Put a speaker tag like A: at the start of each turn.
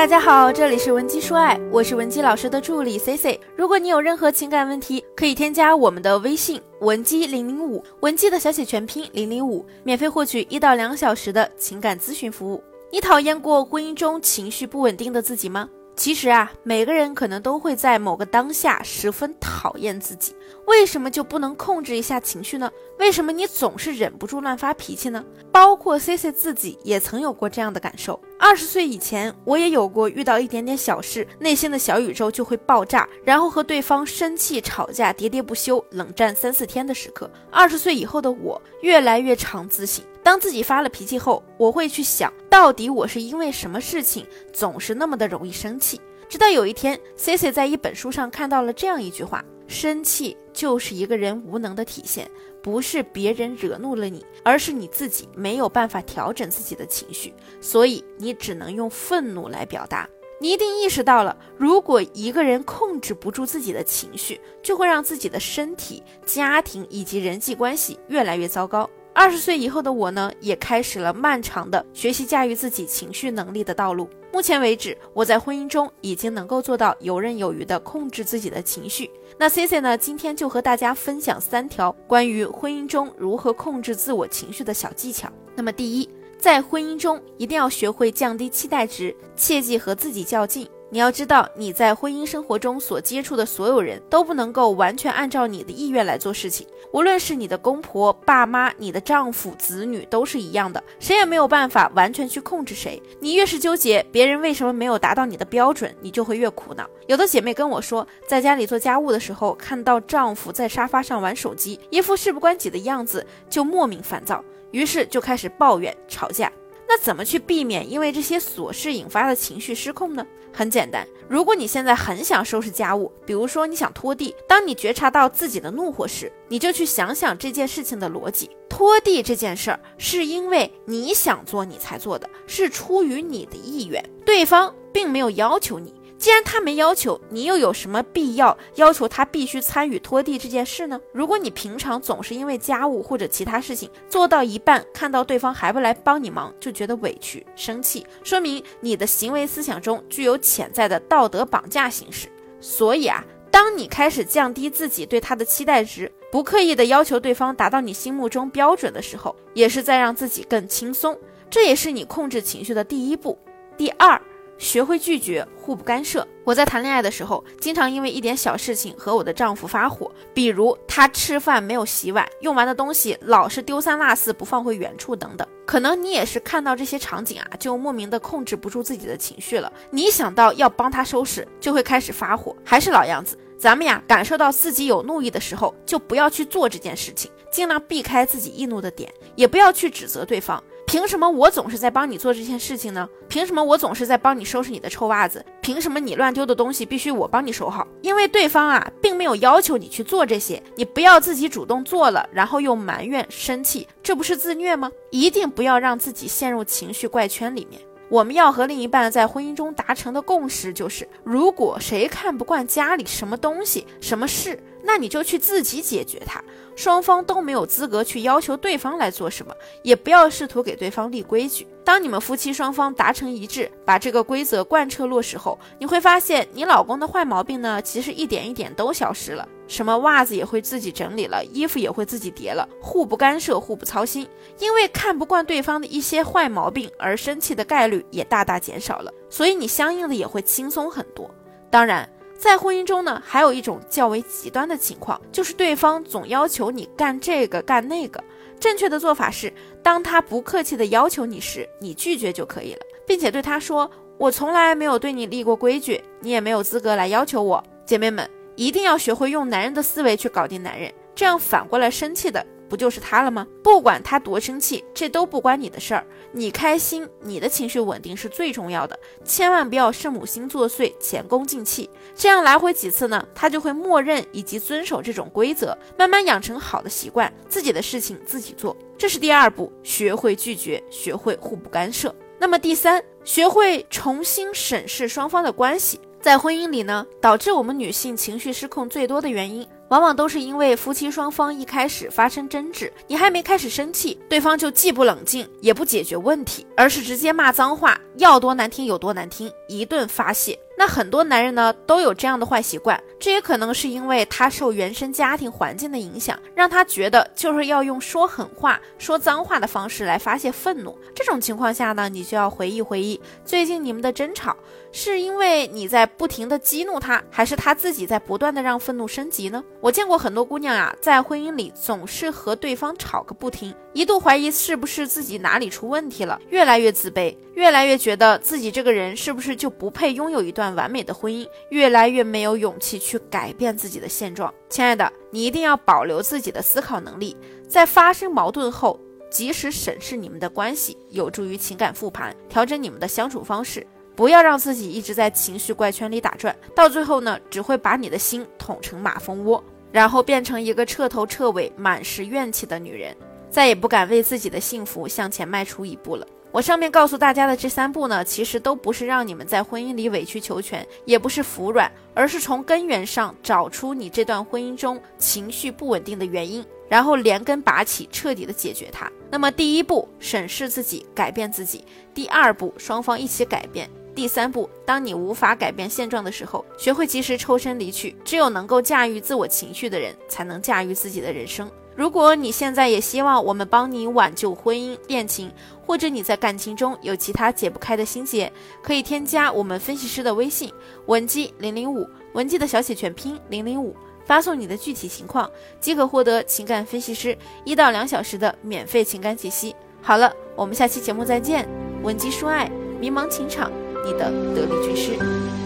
A: 大家好，这里是文姬说爱，我是文姬老师的助理 C C。如果你有任何情感问题，可以添加我们的微信文姬零零五，文姬的小写全拼零零五，免费获取一到两小时的情感咨询服务。你讨厌过婚姻中情绪不稳定的自己吗？其实啊，每个人可能都会在某个当下十分讨厌自己。为什么就不能控制一下情绪呢？为什么你总是忍不住乱发脾气呢？包括 C C 自己也曾有过这样的感受。二十岁以前，我也有过遇到一点点小事，内心的小宇宙就会爆炸，然后和对方生气吵架，喋喋不休，冷战三四天的时刻。二十岁以后的我，越来越常自省。当自己发了脾气后，我会去想到底我是因为什么事情总是那么的容易生气。直到有一天，Cici 在一本书上看到了这样一句话：生气就是一个人无能的体现，不是别人惹怒了你，而是你自己没有办法调整自己的情绪，所以你只能用愤怒来表达。你一定意识到了，如果一个人控制不住自己的情绪，就会让自己的身体、家庭以及人际关系越来越糟糕。二十岁以后的我呢，也开始了漫长的学习驾驭自己情绪能力的道路。目前为止，我在婚姻中已经能够做到游刃有余的控制自己的情绪。那 C C 呢，今天就和大家分享三条关于婚姻中如何控制自我情绪的小技巧。那么，第一，在婚姻中一定要学会降低期待值，切忌和自己较劲。你要知道，你在婚姻生活中所接触的所有人都不能够完全按照你的意愿来做事情，无论是你的公婆、爸妈、你的丈夫、子女，都是一样的，谁也没有办法完全去控制谁。你越是纠结别人为什么没有达到你的标准，你就会越苦恼。有的姐妹跟我说，在家里做家务的时候，看到丈夫在沙发上玩手机，一副事不关己的样子，就莫名烦躁，于是就开始抱怨、吵架。那怎么去避免因为这些琐事引发的情绪失控呢？很简单，如果你现在很想收拾家务，比如说你想拖地，当你觉察到自己的怒火时，你就去想想这件事情的逻辑。拖地这件事儿是因为你想做你才做的，是出于你的意愿，对方并没有要求你。既然他没要求，你又有什么必要要求他必须参与拖地这件事呢？如果你平常总是因为家务或者其他事情做到一半，看到对方还不来帮你忙，就觉得委屈、生气，说明你的行为思想中具有潜在的道德绑架形式。所以啊，当你开始降低自己对他的期待值，不刻意的要求对方达到你心目中标准的时候，也是在让自己更轻松。这也是你控制情绪的第一步。第二。学会拒绝，互不干涉。我在谈恋爱的时候，经常因为一点小事情和我的丈夫发火，比如他吃饭没有洗碗，用完的东西老是丢三落四不放回原处等等。可能你也是看到这些场景啊，就莫名的控制不住自己的情绪了。你想到要帮他收拾，就会开始发火。还是老样子，咱们呀，感受到自己有怒意的时候，就不要去做这件事情，尽量避开自己易怒的点，也不要去指责对方。凭什么我总是在帮你做这件事情呢？凭什么我总是在帮你收拾你的臭袜子？凭什么你乱丢的东西必须我帮你收好？因为对方啊，并没有要求你去做这些，你不要自己主动做了，然后又埋怨生气，这不是自虐吗？一定不要让自己陷入情绪怪圈里面。我们要和另一半在婚姻中达成的共识就是，如果谁看不惯家里什么东西、什么事，那你就去自己解决它。双方都没有资格去要求对方来做什么，也不要试图给对方立规矩。当你们夫妻双方达成一致，把这个规则贯彻落实后，你会发现你老公的坏毛病呢，其实一点一点都消失了。什么袜子也会自己整理了，衣服也会自己叠了，互不干涉，互不操心。因为看不惯对方的一些坏毛病而生气的概率也大大减少了，所以你相应的也会轻松很多。当然。在婚姻中呢，还有一种较为极端的情况，就是对方总要求你干这个干那个。正确的做法是，当他不客气的要求你时，你拒绝就可以了，并且对他说：“我从来没有对你立过规矩，你也没有资格来要求我。”姐妹们，一定要学会用男人的思维去搞定男人，这样反过来生气的。不就是他了吗？不管他多生气，这都不关你的事儿。你开心，你的情绪稳定是最重要的。千万不要圣母心作祟，前功尽弃。这样来回几次呢，他就会默认以及遵守这种规则，慢慢养成好的习惯，自己的事情自己做。这是第二步，学会拒绝，学会互不干涉。那么第三，学会重新审视双方的关系。在婚姻里呢，导致我们女性情绪失控最多的原因。往往都是因为夫妻双方一开始发生争执，你还没开始生气，对方就既不冷静也不解决问题，而是直接骂脏话，要多难听有多难听，一顿发泄。那很多男人呢都有这样的坏习惯，这也可能是因为他受原生家庭环境的影响，让他觉得就是要用说狠话、说脏话的方式来发泄愤怒。这种情况下呢，你就要回忆回忆最近你们的争吵，是因为你在不停的激怒他，还是他自己在不断的让愤怒升级呢？我见过很多姑娘啊，在婚姻里总是和对方吵个不停，一度怀疑是不是自己哪里出问题了，越来越自卑，越来越觉得自己这个人是不是就不配拥有一段完美的婚姻，越来越没有勇气去改变自己的现状。亲爱的，你一定要保留自己的思考能力，在发生矛盾后，及时审视你们的关系，有助于情感复盘，调整你们的相处方式。不要让自己一直在情绪怪圈里打转，到最后呢，只会把你的心捅成马蜂窝，然后变成一个彻头彻尾满是怨气的女人，再也不敢为自己的幸福向前迈出一步了。我上面告诉大家的这三步呢，其实都不是让你们在婚姻里委曲求全，也不是服软，而是从根源上找出你这段婚姻中情绪不稳定的原因，然后连根拔起，彻底的解决它。那么第一步，审视自己，改变自己；第二步，双方一起改变；第三步，当你无法改变现状的时候，学会及时抽身离去。只有能够驾驭自我情绪的人，才能驾驭自己的人生。如果你现在也希望我们帮你挽救婚姻恋情，或者你在感情中有其他解不开的心结，可以添加我们分析师的微信文姬零零五，文姬的小写全拼零零五，发送你的具体情况，即可获得情感分析师一到两小时的免费情感解析。好了，我们下期节目再见，文姬说爱，迷茫情场，你的得力军师。